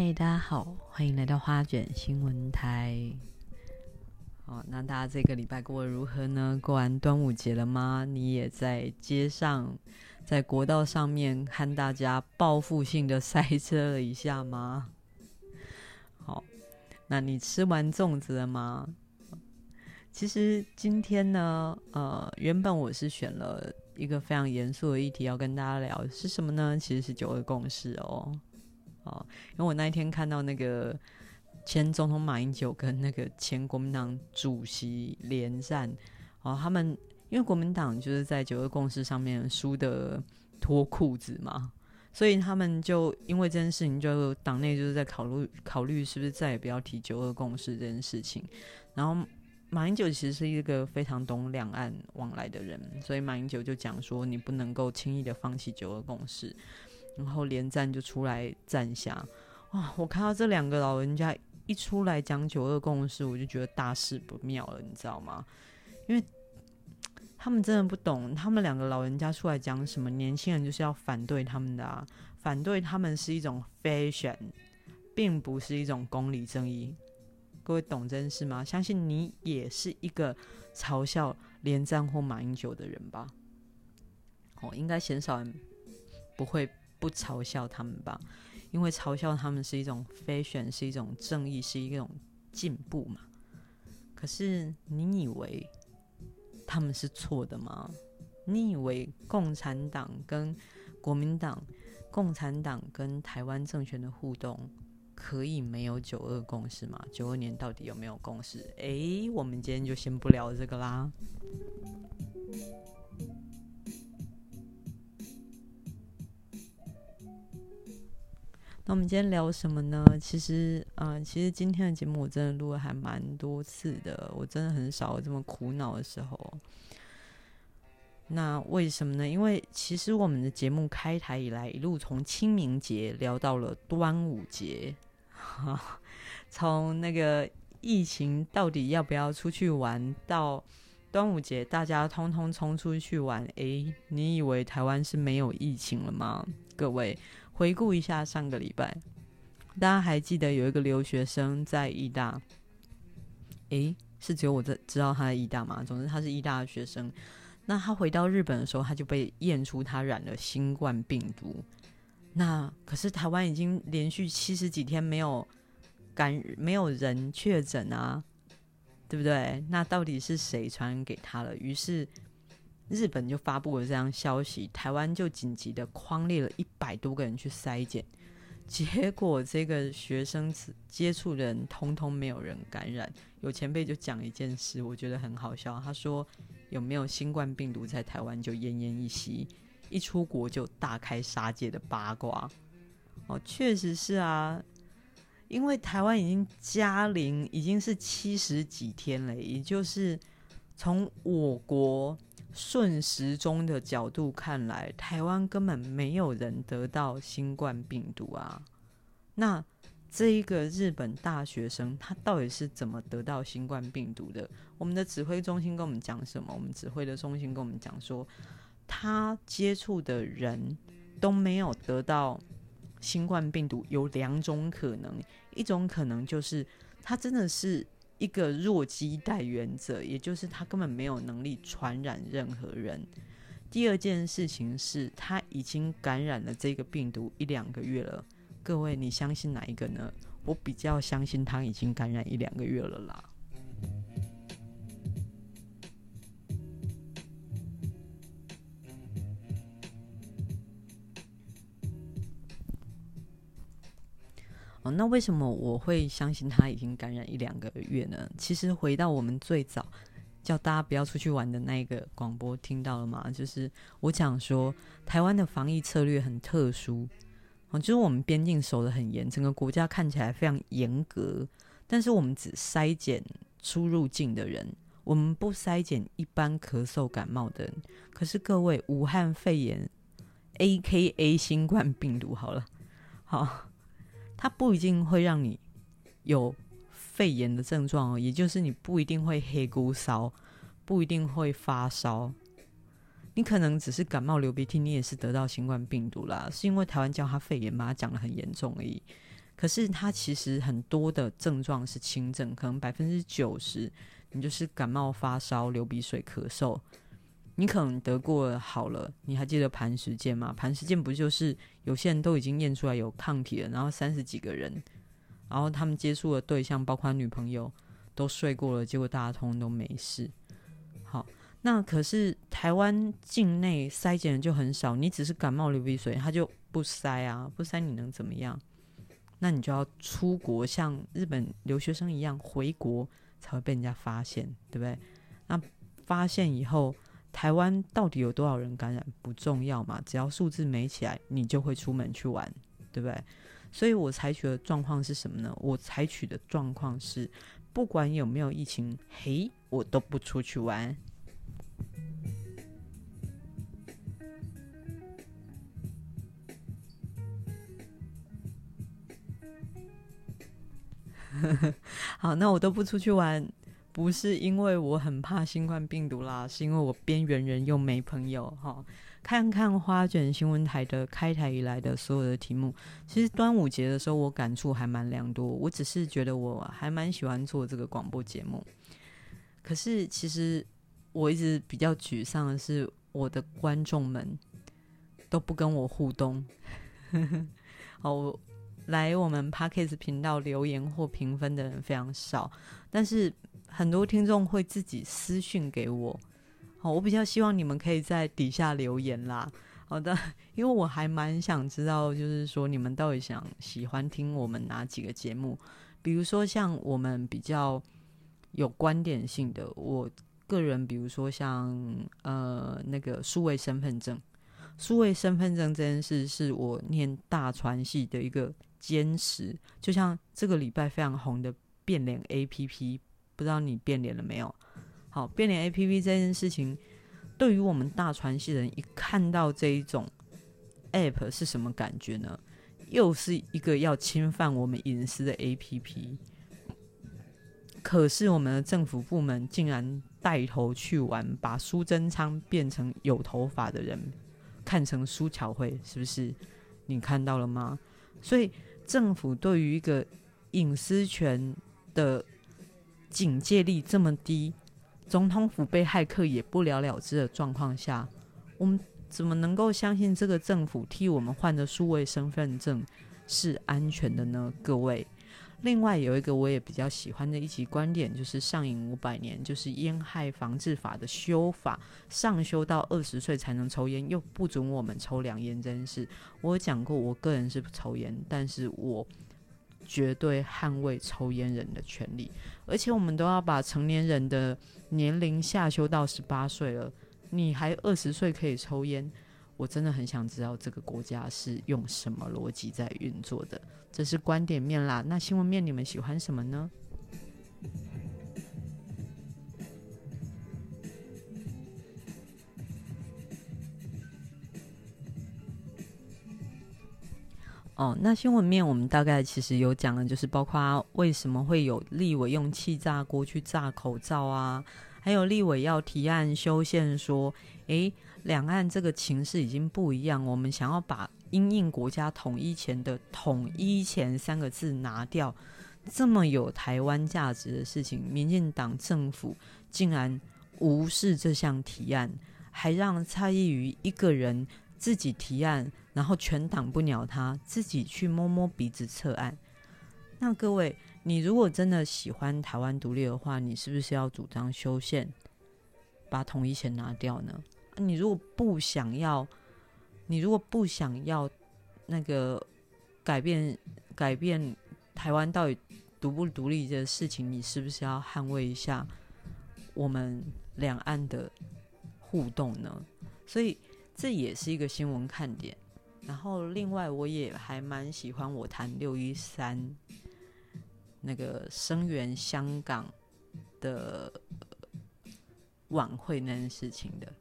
嗨，大家好，欢迎来到花卷新闻台。哦，那大家这个礼拜过得如何呢？过完端午节了吗？你也在街上，在国道上面和大家报复性的塞车了一下吗？好，那你吃完粽子了吗？其实今天呢，呃，原本我是选了一个非常严肃的议题要跟大家聊，是什么呢？其实是九二共识哦。哦，因为我那一天看到那个前总统马英九跟那个前国民党主席连战，哦，他们因为国民党就是在九二共识上面输的脱裤子嘛，所以他们就因为这件事情，就党内就是在考虑考虑是不是再也不要提九二共识这件事情。然后马英九其实是一个非常懂两岸往来的人，所以马英九就讲说，你不能够轻易的放弃九二共识。然后连战就出来站下，哇！我看到这两个老人家一出来讲九二共识，我就觉得大事不妙了，你知道吗？因为他们真的不懂，他们两个老人家出来讲什么，年轻人就是要反对他们的啊，反对他们是一种 fashion，并不是一种公理正义。各位懂这件事吗？相信你也是一个嘲笑连战或马英九的人吧？哦，应该鲜少人不会。不嘲笑他们吧，因为嘲笑他们是一种 fashion，是一种正义，是一种进步嘛。可是你以为他们是错的吗？你以为共产党跟国民党、共产党跟台湾政权的互动可以没有九二共识吗？九二年到底有没有共识？诶，我们今天就先不聊这个啦。那我们今天聊什么呢？其实，嗯、其实今天的节目我真的录了还蛮多次的，我真的很少有这么苦恼的时候。那为什么呢？因为其实我们的节目开台以来，一路从清明节聊到了端午节，从那个疫情到底要不要出去玩，到端午节大家通通冲出去玩，诶，你以为台湾是没有疫情了吗？各位。回顾一下上个礼拜，大家还记得有一个留学生在义大？诶，是只有我这知道他在义大吗？总之他是义大的学生。那他回到日本的时候，他就被验出他染了新冠病毒。那可是台湾已经连续七十几天没有感，没有人确诊啊，对不对？那到底是谁传染给他了？于是。日本就发布了这样消息，台湾就紧急的框列了一百多个人去筛检，结果这个学生接触的人通通没有人感染。有前辈就讲一件事，我觉得很好笑。他说：“有没有新冠病毒在台湾就奄奄一息，一出国就大开杀戒的八卦。”哦，确实是啊，因为台湾已经加零已经是七十几天了，也就是从我国。顺时钟的角度看来，台湾根本没有人得到新冠病毒啊。那这一个日本大学生，他到底是怎么得到新冠病毒的？我们的指挥中心跟我们讲什么？我们指挥的中心跟我们讲说，他接触的人都没有得到新冠病毒，有两种可能，一种可能就是他真的是。一个弱鸡带原则，也就是他根本没有能力传染任何人。第二件事情是他已经感染了这个病毒一两个月了。各位，你相信哪一个呢？我比较相信他已经感染一两个月了啦。那为什么我会相信他已经感染一两个月呢？其实回到我们最早叫大家不要出去玩的那一个广播，听到了吗？就是我讲说，台湾的防疫策略很特殊，就是我们边境守得很严，整个国家看起来非常严格，但是我们只筛检出入境的人，我们不筛检一般咳嗽感冒的人。可是各位，武汉肺炎 （AKA 新冠病毒）好了，好。它不一定会让你有肺炎的症状，也就是你不一定会黑咕烧，不一定会发烧，你可能只是感冒流鼻涕，你也是得到新冠病毒啦，是因为台湾叫它肺炎嘛，讲得很严重而已。可是它其实很多的症状是轻症，可能百分之九十你就是感冒、发烧、流鼻水、咳嗽。你可能得过好了，你还记得磐石舰吗？磐石舰不就是有些人都已经验出来有抗体了，然后三十几个人，然后他们接触的对象包括女朋友都睡过了，结果大家通通都没事。好，那可是台湾境内筛检的就很少，你只是感冒流鼻水，他就不筛啊，不筛你能怎么样？那你就要出国，像日本留学生一样回国才会被人家发现，对不对？那发现以后。台湾到底有多少人感染不重要嘛，只要数字没起来，你就会出门去玩，对不对？所以我采取的状况是什么呢？我采取的状况是，不管有没有疫情，嘿，我都不出去玩。好，那我都不出去玩。不是因为我很怕新冠病毒啦，是因为我边缘人又没朋友哈。看看花卷新闻台的开台以来的所有的题目，其实端午节的时候我感触还蛮良多。我只是觉得我还蛮喜欢做这个广播节目，可是其实我一直比较沮丧的是，我的观众们都不跟我互动。好，来我们 Podcast 频道留言或评分的人非常少，但是。很多听众会自己私讯给我，好，我比较希望你们可以在底下留言啦。好的，因为我还蛮想知道，就是说你们到底想喜欢听我们哪几个节目？比如说像我们比较有观点性的，我个人比如说像呃那个数位身份证，数位身份证这件事是我念大传系的一个坚持，就像这个礼拜非常红的变脸 APP。不知道你变脸了没有？好，变脸 APP 这件事情，对于我们大传系人一看到这一种 App 是什么感觉呢？又是一个要侵犯我们隐私的 APP。可是我们的政府部门竟然带头去玩，把苏贞昌变成有头发的人看成苏巧慧，是不是？你看到了吗？所以政府对于一个隐私权的警戒力这么低，总统府被骇客也不了了之的状况下，我们怎么能够相信这个政府替我们换的数位身份证是安全的呢？各位，另外有一个我也比较喜欢的一集观点，就是上瘾五百年，就是烟害防治法的修法，上修到二十岁才能抽烟，又不准我们抽凉烟这件事。我有讲过，我个人是不抽烟，但是我。绝对捍卫抽烟人的权利，而且我们都要把成年人的年龄下修到十八岁了，你还二十岁可以抽烟？我真的很想知道这个国家是用什么逻辑在运作的。这是观点面啦，那新闻面你们喜欢什么呢？哦，那新闻面我们大概其实有讲的，就是包括为什么会有立委用气炸锅去炸口罩啊，还有立委要提案修宪说，诶，两岸这个情势已经不一样，我们想要把因应国家统一前的“统一前”三个字拿掉，这么有台湾价值的事情，民进党政府竟然无视这项提案，还让蔡易余一个人自己提案。然后全党不鸟他，自己去摸摸鼻子撤案。那各位，你如果真的喜欢台湾独立的话，你是不是要主张修宪，把统一前拿掉呢？你如果不想要，你如果不想要那个改变改变台湾到底独不独立的事情，你是不是要捍卫一下我们两岸的互动呢？所以这也是一个新闻看点。然后，另外我也还蛮喜欢我谈六一三那个声援香港的晚会那件事情的，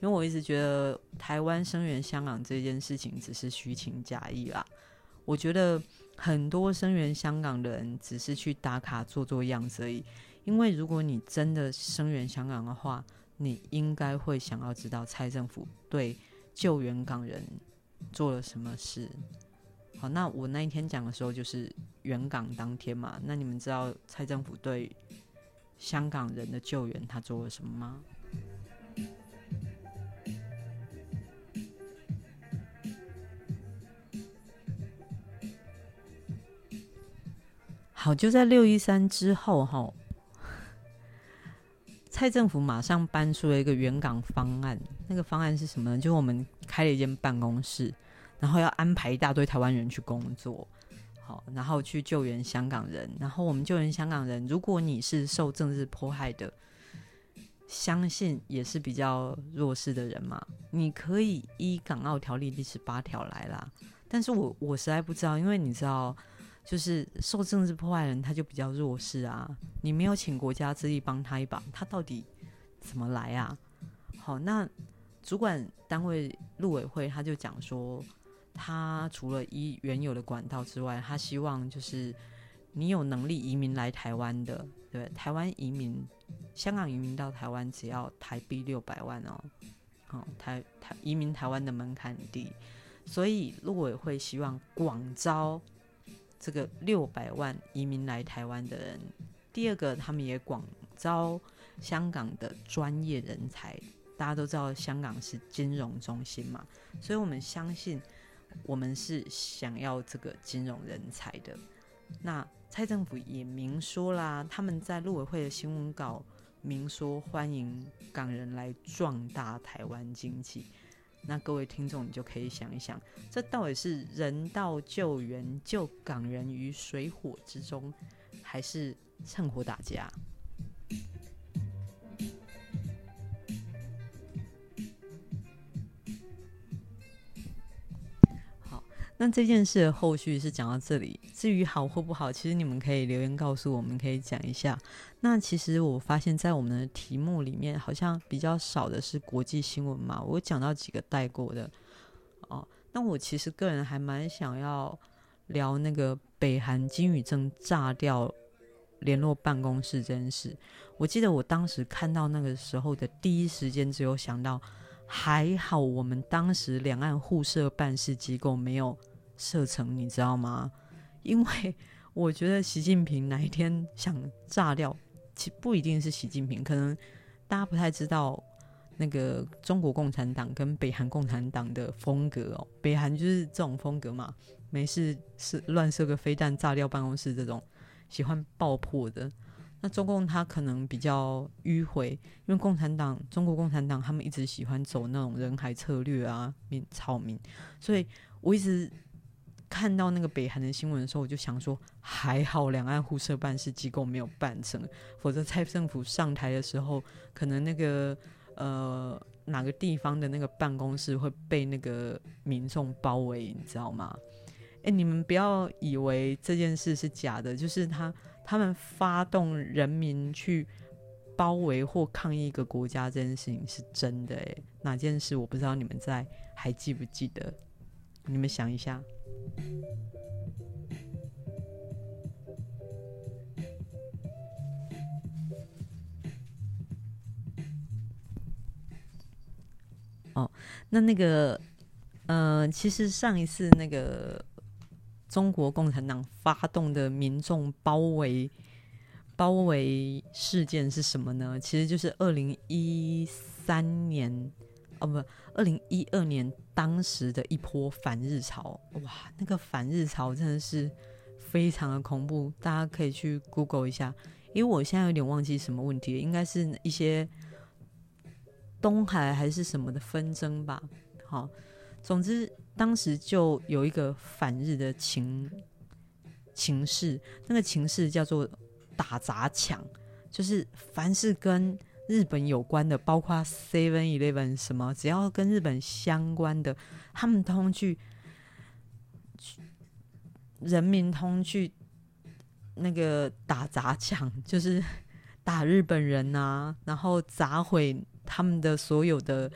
因为我一直觉得台湾声援香港这件事情只是虚情假意啦。我觉得很多声援香港的人只是去打卡做做样子而已。因为如果你真的声援香港的话，你应该会想要知道蔡政府对。救援港人做了什么事？好，那我那一天讲的时候就是援港当天嘛。那你们知道蔡政府对香港人的救援他做了什么吗？好，就在六一三之后，哈，蔡政府马上搬出了一个原港方案。那个方案是什么呢？就我们开了一间办公室，然后要安排一大堆台湾人去工作，好，然后去救援香港人。然后我们救援香港人，如果你是受政治迫害的，相信也是比较弱势的人嘛，你可以依《港澳条例》第十八条来啦。但是我我实在不知道，因为你知道。就是受政治迫害人，他就比较弱势啊。你没有请国家之力帮他一把，他到底怎么来啊？好，那主管单位陆委会他就讲说，他除了依原有的管道之外，他希望就是你有能力移民来台湾的，对，台湾移民、香港移民到台湾只要台币六百万哦。好，台台移民台湾的门槛低，所以陆委会希望广招。这个六百万移民来台湾的人，第二个，他们也广招香港的专业人才。大家都知道香港是金融中心嘛，所以我们相信我们是想要这个金融人才的。那蔡政府也明说啦，他们在陆委会的新闻稿明说欢迎港人来壮大台湾经济。那各位听众，你就可以想一想，这到底是人道救援，救港人于水火之中，还是趁火打架？那这件事的后续是讲到这里，至于好或不好，其实你们可以留言告诉我们，可以讲一下。那其实我发现，在我们的题目里面，好像比较少的是国际新闻嘛。我讲到几个带过的哦。那我其实个人还蛮想要聊那个北韩金宇正炸掉联络办公室这件事。我记得我当时看到那个时候的第一时间，只有想到还好我们当时两岸互设办事机构没有。射程，你知道吗？因为我觉得习近平哪一天想炸掉，其不一定是习近平，可能大家不太知道那个中国共产党跟北韩共产党的风格哦。北韩就是这种风格嘛，没事是乱射个飞弹炸掉办公室这种，喜欢爆破的。那中共他可能比较迂回，因为共产党、中国共产党他们一直喜欢走那种人海策略啊，民草民，所以我一直。看到那个北韩的新闻的时候，我就想说，还好两岸互设办事机构没有办成，否则蔡政府上台的时候，可能那个呃哪个地方的那个办公室会被那个民众包围，你知道吗？哎，你们不要以为这件事是假的，就是他他们发动人民去包围或抗议一个国家这件事情是真的。哎，哪件事我不知道，你们在还记不记得？你们想一下。哦，那那个，呃，其实上一次那个中国共产党发动的民众包围包围事件是什么呢？其实就是二零一三年。哦，不，二零一二年当时的一波反日潮，哇，那个反日潮真的是非常的恐怖，大家可以去 Google 一下，因为我现在有点忘记什么问题，应该是一些东海还是什么的纷争吧。好，总之当时就有一个反日的情情势，那个情势叫做打砸抢，就是凡是跟日本有关的，包括 Seven Eleven 什么，只要跟日本相关的，他们通去，人民通去那个打砸抢，就是打日本人啊，然后砸毁他们的所有的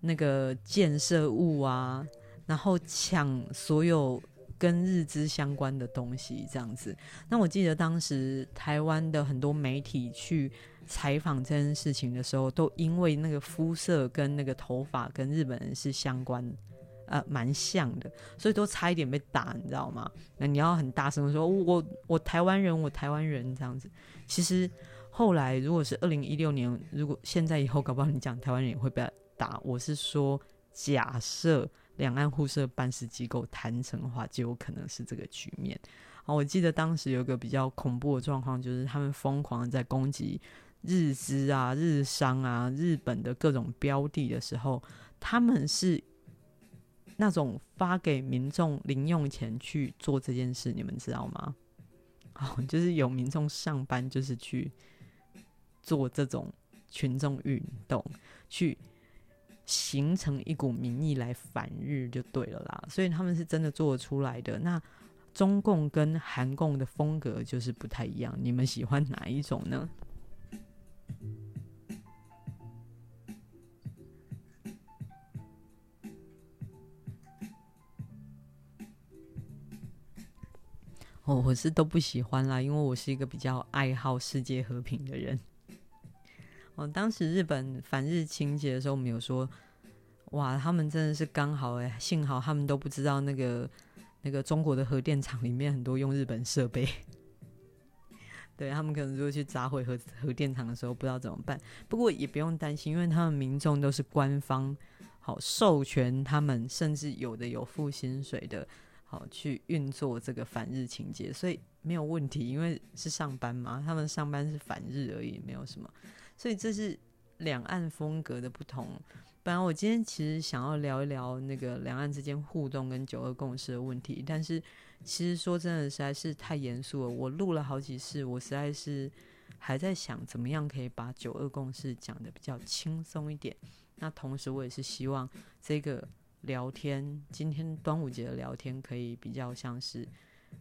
那个建设物啊，然后抢所有跟日资相关的东西，这样子。那我记得当时台湾的很多媒体去。采访这件事情的时候，都因为那个肤色跟那个头发跟日本人是相关，呃蛮像的，所以都差一点被打，你知道吗？那你要很大声的说，我我台湾人，我台湾人这样子。其实后来如果是二零一六年，如果现在以后搞不好你讲台湾人也会被打。我是说，假设两岸互设办事机构谈成的话，就有可能是这个局面。好我记得当时有一个比较恐怖的状况，就是他们疯狂的在攻击日资啊、日商啊、日本的各种标的的时候，他们是那种发给民众零用钱去做这件事，你们知道吗？哦，就是有民众上班就是去做这种群众运动，去形成一股民意来反日就对了啦。所以他们是真的做出来的。那。中共跟韩共的风格就是不太一样，你们喜欢哪一种呢？哦，我是都不喜欢啦，因为我是一个比较爱好世界和平的人。哦，当时日本反日情节的时候，我们有说，哇，他们真的是刚好哎，幸好他们都不知道那个。那个中国的核电厂里面很多用日本设备，对，他们可能如果去砸毁核核电厂的时候，不知道怎么办。不过也不用担心，因为他们民众都是官方好授权，他们甚至有的有付薪水的，好去运作这个反日情节，所以没有问题，因为是上班嘛，他们上班是反日而已，没有什么。所以这是两岸风格的不同。本来我今天其实想要聊一聊那个两岸之间互动跟九二共识的问题，但是其实说真的实在是太严肃了。我录了好几次，我实在是还在想怎么样可以把九二共识讲得比较轻松一点。那同时我也是希望这个聊天，今天端午节的聊天可以比较像是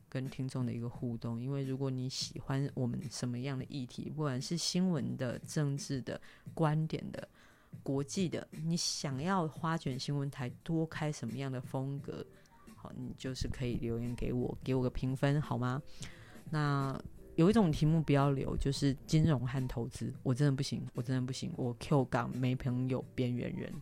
跟听众的一个互动。因为如果你喜欢我们什么样的议题，不管是新闻的、政治的、观点的。国际的，你想要花卷新闻台多开什么样的风格？好，你就是可以留言给我，给我个评分好吗？那有一种题目不要留，就是金融和投资，我真的不行，我真的不行，我 Q 港没朋友，边缘人。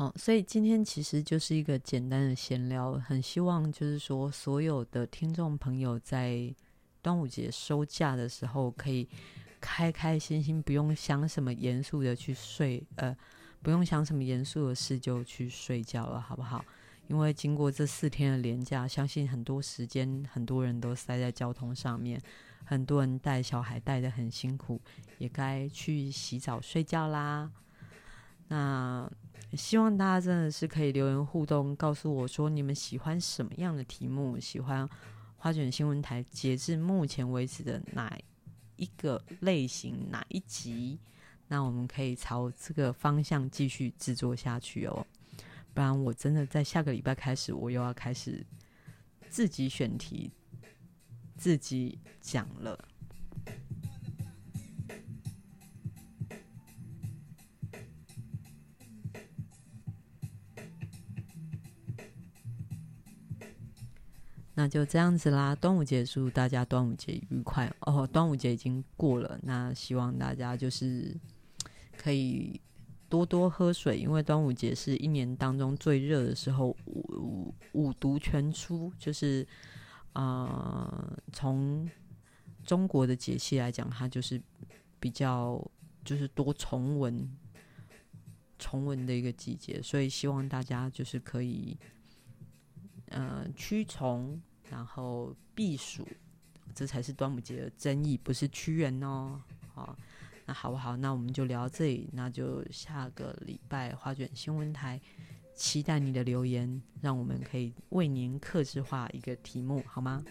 好，所以今天其实就是一个简单的闲聊，很希望就是说，所有的听众朋友在端午节收假的时候，可以开开心心，不用想什么严肃的去睡，呃，不用想什么严肃的事就去睡觉了，好不好？因为经过这四天的连假，相信很多时间很多人都塞在交通上面，很多人带小孩带得很辛苦，也该去洗澡睡觉啦。那希望大家真的是可以留言互动，告诉我说你们喜欢什么样的题目，喜欢花卷新闻台截至目前为止的哪一个类型，哪一集，那我们可以朝这个方向继续制作下去哦。不然我真的在下个礼拜开始，我又要开始自己选题，自己讲了。那就这样子啦，端午结束，大家端午节愉快哦！端午节已经过了，那希望大家就是可以多多喝水，因为端午节是一年当中最热的时候，五五毒全出，就是呃，从中国的节气来讲，它就是比较就是多虫蚊虫蚊的一个季节，所以希望大家就是可以呃驱虫。然后避暑，这才是端午节的真意，不是屈原哦。好，那好不好？那我们就聊到这里，那就下个礼拜花卷新闻台，期待你的留言，让我们可以为您客制化一个题目，好吗？